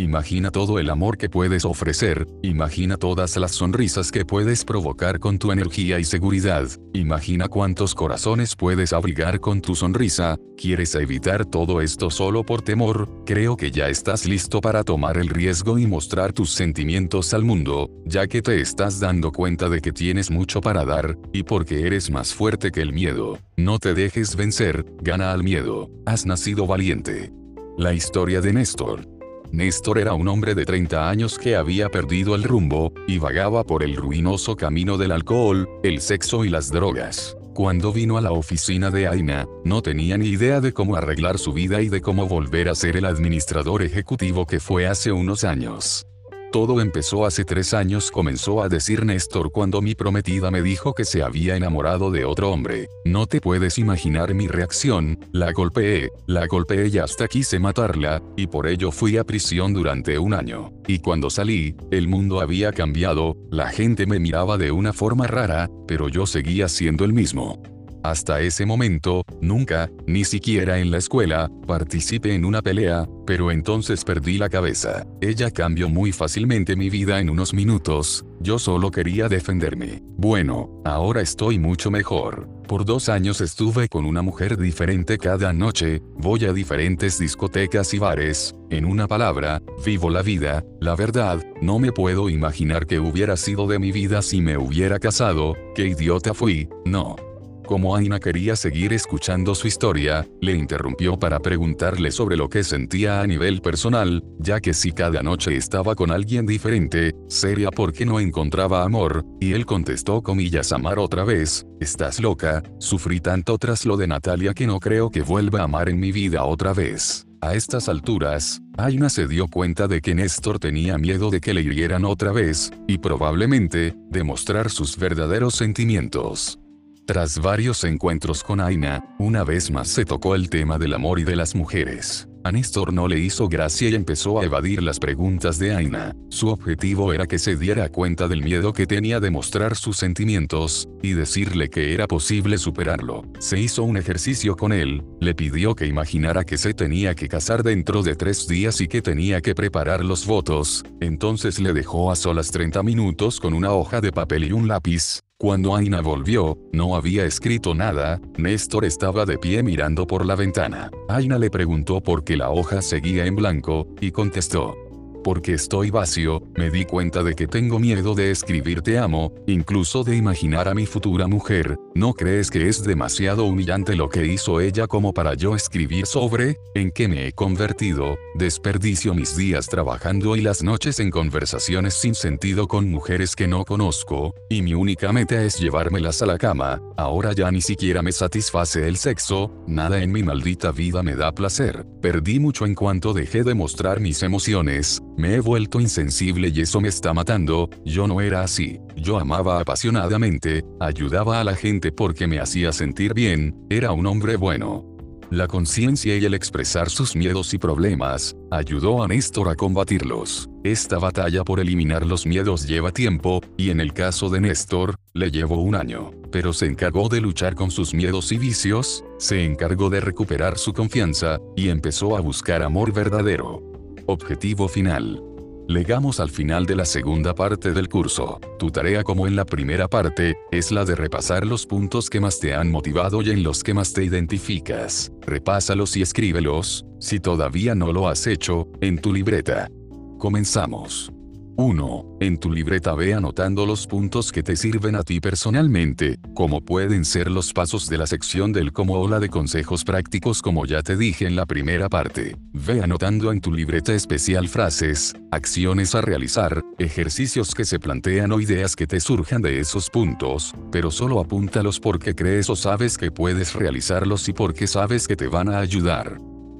Imagina todo el amor que puedes ofrecer, imagina todas las sonrisas que puedes provocar con tu energía y seguridad, imagina cuántos corazones puedes abrigar con tu sonrisa, ¿quieres evitar todo esto solo por temor? Creo que ya estás listo para tomar el riesgo y mostrar tus sentimientos al mundo, ya que te estás dando cuenta de que tienes mucho para dar, y porque eres más fuerte que el miedo. No te dejes vencer, gana al miedo, has nacido valiente. La historia de Néstor. Néstor era un hombre de 30 años que había perdido el rumbo, y vagaba por el ruinoso camino del alcohol, el sexo y las drogas. Cuando vino a la oficina de Aina, no tenía ni idea de cómo arreglar su vida y de cómo volver a ser el administrador ejecutivo que fue hace unos años. Todo empezó hace tres años, comenzó a decir Néstor cuando mi prometida me dijo que se había enamorado de otro hombre. No te puedes imaginar mi reacción, la golpeé, la golpeé y hasta quise matarla, y por ello fui a prisión durante un año. Y cuando salí, el mundo había cambiado, la gente me miraba de una forma rara, pero yo seguía siendo el mismo. Hasta ese momento, nunca, ni siquiera en la escuela, participé en una pelea, pero entonces perdí la cabeza. Ella cambió muy fácilmente mi vida en unos minutos, yo solo quería defenderme. Bueno, ahora estoy mucho mejor. Por dos años estuve con una mujer diferente cada noche, voy a diferentes discotecas y bares, en una palabra, vivo la vida, la verdad, no me puedo imaginar que hubiera sido de mi vida si me hubiera casado, qué idiota fui, no. Como Aina quería seguir escuchando su historia, le interrumpió para preguntarle sobre lo que sentía a nivel personal, ya que si cada noche estaba con alguien diferente, sería porque no encontraba amor, y él contestó comillas amar otra vez, estás loca, sufrí tanto tras lo de Natalia que no creo que vuelva a amar en mi vida otra vez. A estas alturas, Aina se dio cuenta de que Néstor tenía miedo de que le hirieran otra vez, y probablemente, demostrar sus verdaderos sentimientos. Tras varios encuentros con Aina, una vez más se tocó el tema del amor y de las mujeres. A no le hizo gracia y empezó a evadir las preguntas de Aina. Su objetivo era que se diera cuenta del miedo que tenía de mostrar sus sentimientos, y decirle que era posible superarlo. Se hizo un ejercicio con él, le pidió que imaginara que se tenía que casar dentro de tres días y que tenía que preparar los votos, entonces le dejó a solas 30 minutos con una hoja de papel y un lápiz, cuando Aina volvió, no había escrito nada, Néstor estaba de pie mirando por la ventana. Aina le preguntó por qué la hoja seguía en blanco, y contestó, porque estoy vacío, me di cuenta de que tengo miedo de escribir te amo, incluso de imaginar a mi futura mujer, ¿no crees que es demasiado humillante lo que hizo ella como para yo escribir sobre, en qué me he convertido, desperdicio mis días trabajando y las noches en conversaciones sin sentido con mujeres que no conozco, y mi única meta es llevármelas a la cama, ahora ya ni siquiera me satisface el sexo, nada en mi maldita vida me da placer, perdí mucho en cuanto dejé de mostrar mis emociones, me he vuelto insensible y eso me está matando, yo no era así, yo amaba apasionadamente, ayudaba a la gente porque me hacía sentir bien, era un hombre bueno. La conciencia y el expresar sus miedos y problemas, ayudó a Néstor a combatirlos. Esta batalla por eliminar los miedos lleva tiempo, y en el caso de Néstor, le llevó un año. Pero se encargó de luchar con sus miedos y vicios, se encargó de recuperar su confianza, y empezó a buscar amor verdadero. Objetivo final. Llegamos al final de la segunda parte del curso. Tu tarea como en la primera parte, es la de repasar los puntos que más te han motivado y en los que más te identificas. Repásalos y escríbelos, si todavía no lo has hecho, en tu libreta. Comenzamos. 1. En tu libreta ve anotando los puntos que te sirven a ti personalmente, como pueden ser los pasos de la sección del cómo o la de consejos prácticos como ya te dije en la primera parte. Ve anotando en tu libreta especial frases, acciones a realizar, ejercicios que se plantean o ideas que te surjan de esos puntos, pero solo apúntalos porque crees o sabes que puedes realizarlos y porque sabes que te van a ayudar.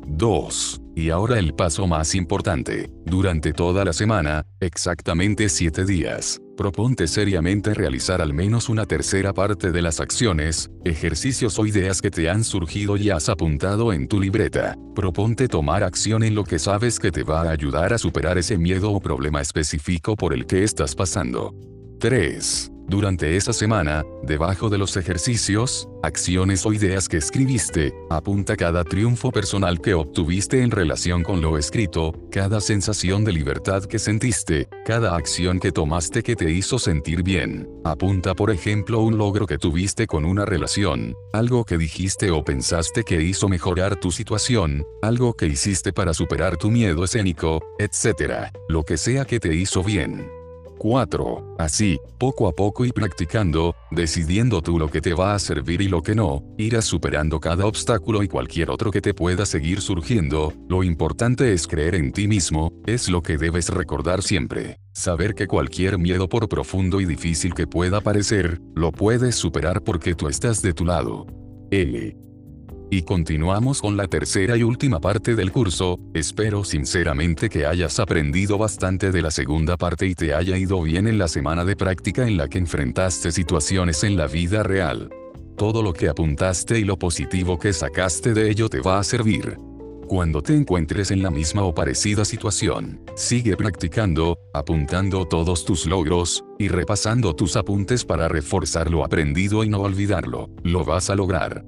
2. Y ahora el paso más importante. Durante toda la semana, exactamente 7 días, proponte seriamente realizar al menos una tercera parte de las acciones, ejercicios o ideas que te han surgido y has apuntado en tu libreta. Proponte tomar acción en lo que sabes que te va a ayudar a superar ese miedo o problema específico por el que estás pasando. 3. Durante esa semana, debajo de los ejercicios, acciones o ideas que escribiste, apunta cada triunfo personal que obtuviste en relación con lo escrito, cada sensación de libertad que sentiste, cada acción que tomaste que te hizo sentir bien. Apunta por ejemplo un logro que tuviste con una relación, algo que dijiste o pensaste que hizo mejorar tu situación, algo que hiciste para superar tu miedo escénico, etc. Lo que sea que te hizo bien. 4. Así, poco a poco y practicando, decidiendo tú lo que te va a servir y lo que no, irás superando cada obstáculo y cualquier otro que te pueda seguir surgiendo, lo importante es creer en ti mismo, es lo que debes recordar siempre. Saber que cualquier miedo por profundo y difícil que pueda parecer, lo puedes superar porque tú estás de tu lado. L. Y continuamos con la tercera y última parte del curso, espero sinceramente que hayas aprendido bastante de la segunda parte y te haya ido bien en la semana de práctica en la que enfrentaste situaciones en la vida real. Todo lo que apuntaste y lo positivo que sacaste de ello te va a servir. Cuando te encuentres en la misma o parecida situación, sigue practicando, apuntando todos tus logros, y repasando tus apuntes para reforzar lo aprendido y no olvidarlo. Lo vas a lograr.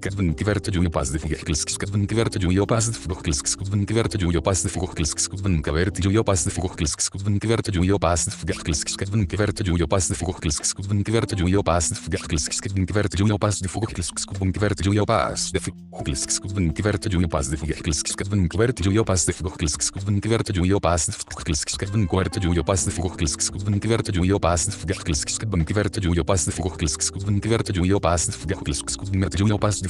Kadventi vertadjuju pasdif gehkilskis kadventi vertadjuju pasdif gehkilskis kadventi vertadjuju pasdif gehkilskis kadventi vertadjuju pasdif gehkilskis kadventi vertadjuju pasdif gehkilskis kadventi vertadjuju pasdif gehkilskis kadventi vertadjuju pasdif gehkilskis kadventi vertadjuju pasdif gehkilskis kadventi vertadjuju pasdif gehkilskis kadventi vertadjuju pasdif gehkilskis kadventi vertadjuju pasdif gehkilskis kadventi vertadjuju pasdif gehkilskis kadventi vertadjuju pasdif gehkilskis kadventi vertadjuju pasdif gehkilskis kadventi vertadjuju pasdif gehkilskis kadventi vertadjuju pasdif gehkilskis kadventi vertadjuju pasdif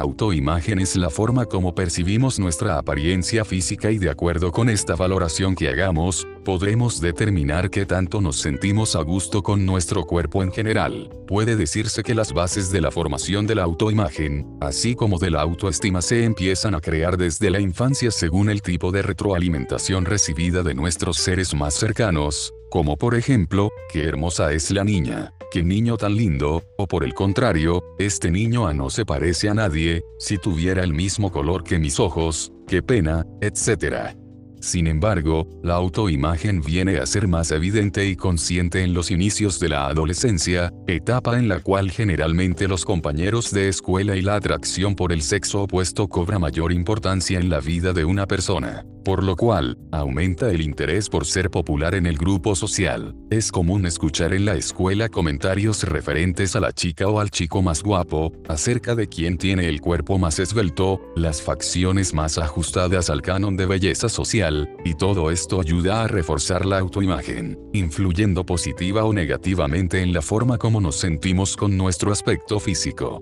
Autoimagen es la forma como percibimos nuestra apariencia física y de acuerdo con esta valoración que hagamos, podremos determinar qué tanto nos sentimos a gusto con nuestro cuerpo en general. Puede decirse que las bases de la formación de la autoimagen, así como de la autoestima se empiezan a crear desde la infancia según el tipo de retroalimentación recibida de nuestros seres más cercanos, como por ejemplo, qué hermosa es la niña, qué niño tan lindo, o por el contrario, este niño a no se parece a nadie, si tuviera el mismo color que mis ojos, qué pena, etc. Sin embargo, la autoimagen viene a ser más evidente y consciente en los inicios de la adolescencia, etapa en la cual generalmente los compañeros de escuela y la atracción por el sexo opuesto cobra mayor importancia en la vida de una persona, por lo cual, aumenta el interés por ser popular en el grupo social. Es común escuchar en la escuela comentarios referentes a la chica o al chico más guapo, acerca de quién tiene el cuerpo más esbelto, las facciones más ajustadas al canon de belleza social, y todo esto ayuda a reforzar la autoimagen, influyendo positiva o negativamente en la forma como nos sentimos con nuestro aspecto físico.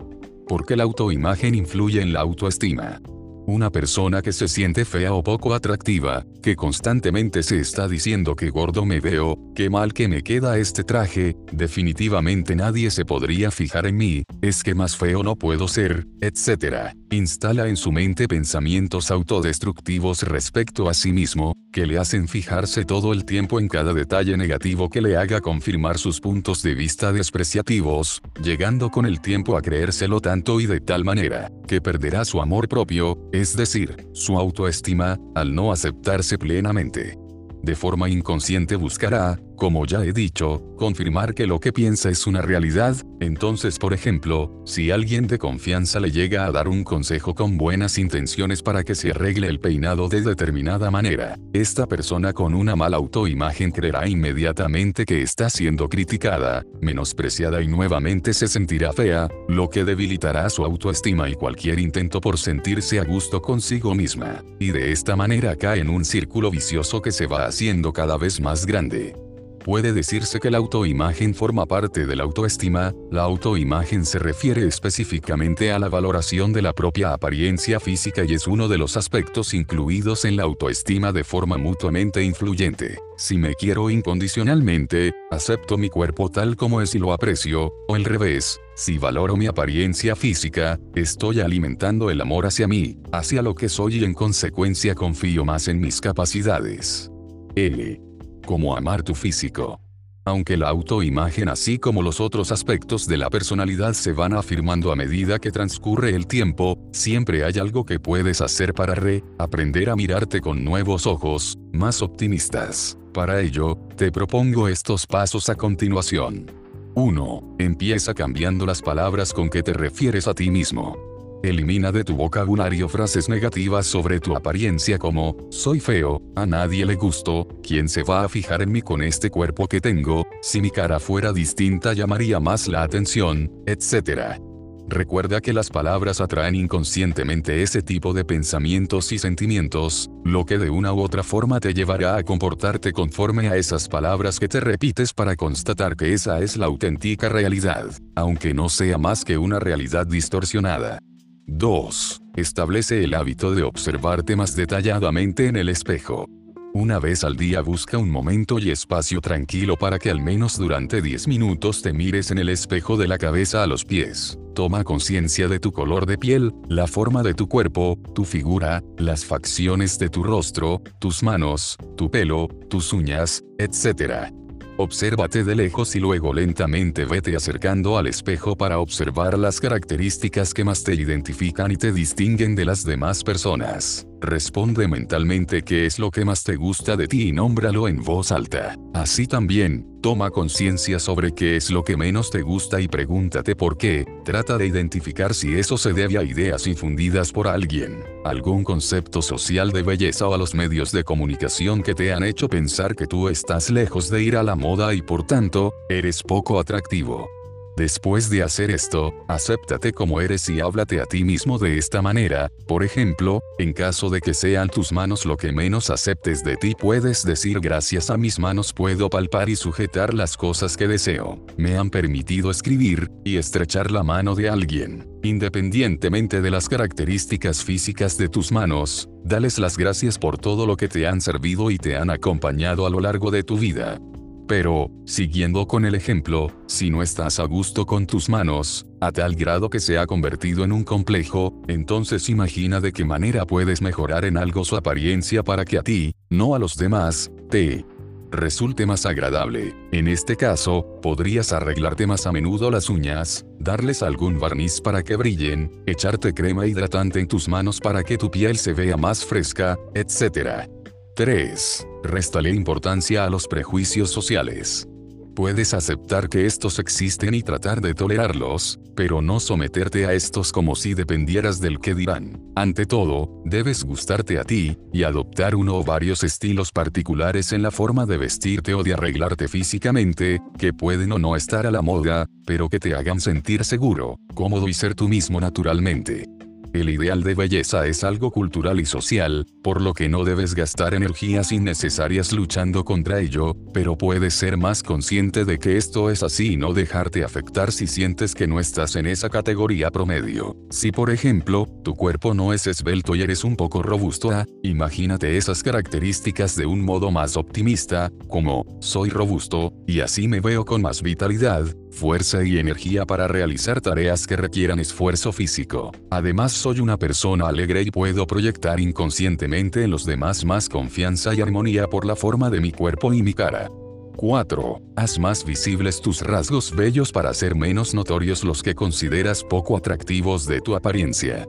¿Por qué la autoimagen influye en la autoestima? Una persona que se siente fea o poco atractiva, que constantemente se está diciendo que gordo me veo, que mal que me queda este traje, definitivamente nadie se podría fijar en mí, es que más feo no puedo ser, etc. Instala en su mente pensamientos autodestructivos respecto a sí mismo, que le hacen fijarse todo el tiempo en cada detalle negativo que le haga confirmar sus puntos de vista despreciativos, llegando con el tiempo a creérselo tanto y de tal manera, que perderá su amor propio, es decir, su autoestima, al no aceptarse plenamente. De forma inconsciente buscará, como ya he dicho, confirmar que lo que piensa es una realidad, entonces por ejemplo, si alguien de confianza le llega a dar un consejo con buenas intenciones para que se arregle el peinado de determinada manera, esta persona con una mala autoimagen creerá inmediatamente que está siendo criticada, menospreciada y nuevamente se sentirá fea, lo que debilitará su autoestima y cualquier intento por sentirse a gusto consigo misma, y de esta manera cae en un círculo vicioso que se va haciendo cada vez más grande. Puede decirse que la autoimagen forma parte de la autoestima, la autoimagen se refiere específicamente a la valoración de la propia apariencia física y es uno de los aspectos incluidos en la autoestima de forma mutuamente influyente. Si me quiero incondicionalmente, acepto mi cuerpo tal como es y lo aprecio, o al revés, si valoro mi apariencia física, estoy alimentando el amor hacia mí, hacia lo que soy y en consecuencia confío más en mis capacidades. L como amar tu físico. Aunque la autoimagen así como los otros aspectos de la personalidad se van afirmando a medida que transcurre el tiempo, siempre hay algo que puedes hacer para re, aprender a mirarte con nuevos ojos, más optimistas. Para ello, te propongo estos pasos a continuación. 1. Empieza cambiando las palabras con que te refieres a ti mismo. Elimina de tu vocabulario frases negativas sobre tu apariencia como, soy feo, a nadie le gusto, ¿quién se va a fijar en mí con este cuerpo que tengo? Si mi cara fuera distinta llamaría más la atención, etc. Recuerda que las palabras atraen inconscientemente ese tipo de pensamientos y sentimientos, lo que de una u otra forma te llevará a comportarte conforme a esas palabras que te repites para constatar que esa es la auténtica realidad, aunque no sea más que una realidad distorsionada. 2. Establece el hábito de observarte más detalladamente en el espejo. Una vez al día busca un momento y espacio tranquilo para que al menos durante 10 minutos te mires en el espejo de la cabeza a los pies. Toma conciencia de tu color de piel, la forma de tu cuerpo, tu figura, las facciones de tu rostro, tus manos, tu pelo, tus uñas, etc. Obsérvate de lejos y luego lentamente vete acercando al espejo para observar las características que más te identifican y te distinguen de las demás personas. Responde mentalmente qué es lo que más te gusta de ti y nómbralo en voz alta. Así también, toma conciencia sobre qué es lo que menos te gusta y pregúntate por qué. Trata de identificar si eso se debe a ideas infundidas por alguien, algún concepto social de belleza o a los medios de comunicación que te han hecho pensar que tú estás lejos de ir a la moda y por tanto, eres poco atractivo. Después de hacer esto, acéptate como eres y háblate a ti mismo de esta manera, por ejemplo, en caso de que sean tus manos lo que menos aceptes de ti puedes decir gracias a mis manos puedo palpar y sujetar las cosas que deseo, me han permitido escribir, y estrechar la mano de alguien. Independientemente de las características físicas de tus manos, dales las gracias por todo lo que te han servido y te han acompañado a lo largo de tu vida. Pero, siguiendo con el ejemplo, si no estás a gusto con tus manos, a tal grado que se ha convertido en un complejo, entonces imagina de qué manera puedes mejorar en algo su apariencia para que a ti, no a los demás, te resulte más agradable. En este caso, podrías arreglarte más a menudo las uñas, darles algún barniz para que brillen, echarte crema hidratante en tus manos para que tu piel se vea más fresca, etc. 3. Réstale importancia a los prejuicios sociales. Puedes aceptar que estos existen y tratar de tolerarlos, pero no someterte a estos como si dependieras del que dirán. Ante todo, debes gustarte a ti, y adoptar uno o varios estilos particulares en la forma de vestirte o de arreglarte físicamente, que pueden o no estar a la moda, pero que te hagan sentir seguro, cómodo y ser tú mismo naturalmente. El ideal de belleza es algo cultural y social, por lo que no debes gastar energías innecesarias luchando contra ello, pero puedes ser más consciente de que esto es así y no dejarte afectar si sientes que no estás en esa categoría promedio. Si por ejemplo, tu cuerpo no es esbelto y eres un poco robusto, ah, imagínate esas características de un modo más optimista, como, soy robusto, y así me veo con más vitalidad, fuerza y energía para realizar tareas que requieran esfuerzo físico. Además soy una persona alegre y puedo proyectar inconscientemente en los demás más confianza y armonía por la forma de mi cuerpo y mi cara. 4. Haz más visibles tus rasgos bellos para hacer menos notorios los que consideras poco atractivos de tu apariencia.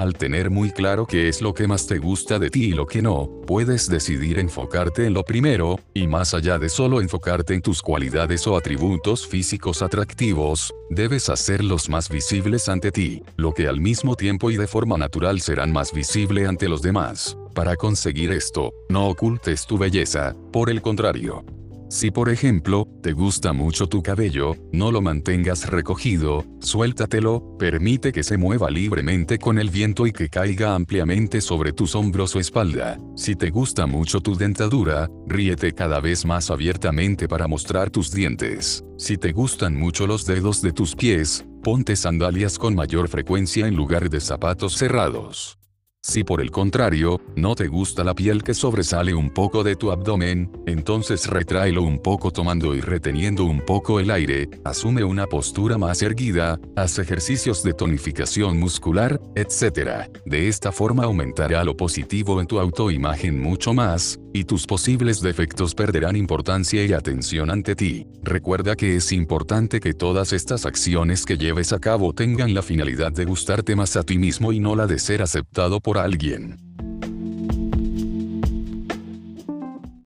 Al tener muy claro qué es lo que más te gusta de ti y lo que no, puedes decidir enfocarte en lo primero, y más allá de solo enfocarte en tus cualidades o atributos físicos atractivos, debes hacerlos más visibles ante ti, lo que al mismo tiempo y de forma natural serán más visible ante los demás. Para conseguir esto, no ocultes tu belleza, por el contrario, si por ejemplo, te gusta mucho tu cabello, no lo mantengas recogido, suéltatelo, permite que se mueva libremente con el viento y que caiga ampliamente sobre tus hombros o espalda. Si te gusta mucho tu dentadura, ríete cada vez más abiertamente para mostrar tus dientes. Si te gustan mucho los dedos de tus pies, ponte sandalias con mayor frecuencia en lugar de zapatos cerrados. Si por el contrario, no te gusta la piel que sobresale un poco de tu abdomen, entonces retráelo un poco tomando y reteniendo un poco el aire, asume una postura más erguida, haz ejercicios de tonificación muscular, etc. De esta forma aumentará lo positivo en tu autoimagen mucho más, y tus posibles defectos perderán importancia y atención ante ti. Recuerda que es importante que todas estas acciones que lleves a cabo tengan la finalidad de gustarte más a ti mismo y no la de ser aceptado por alguien.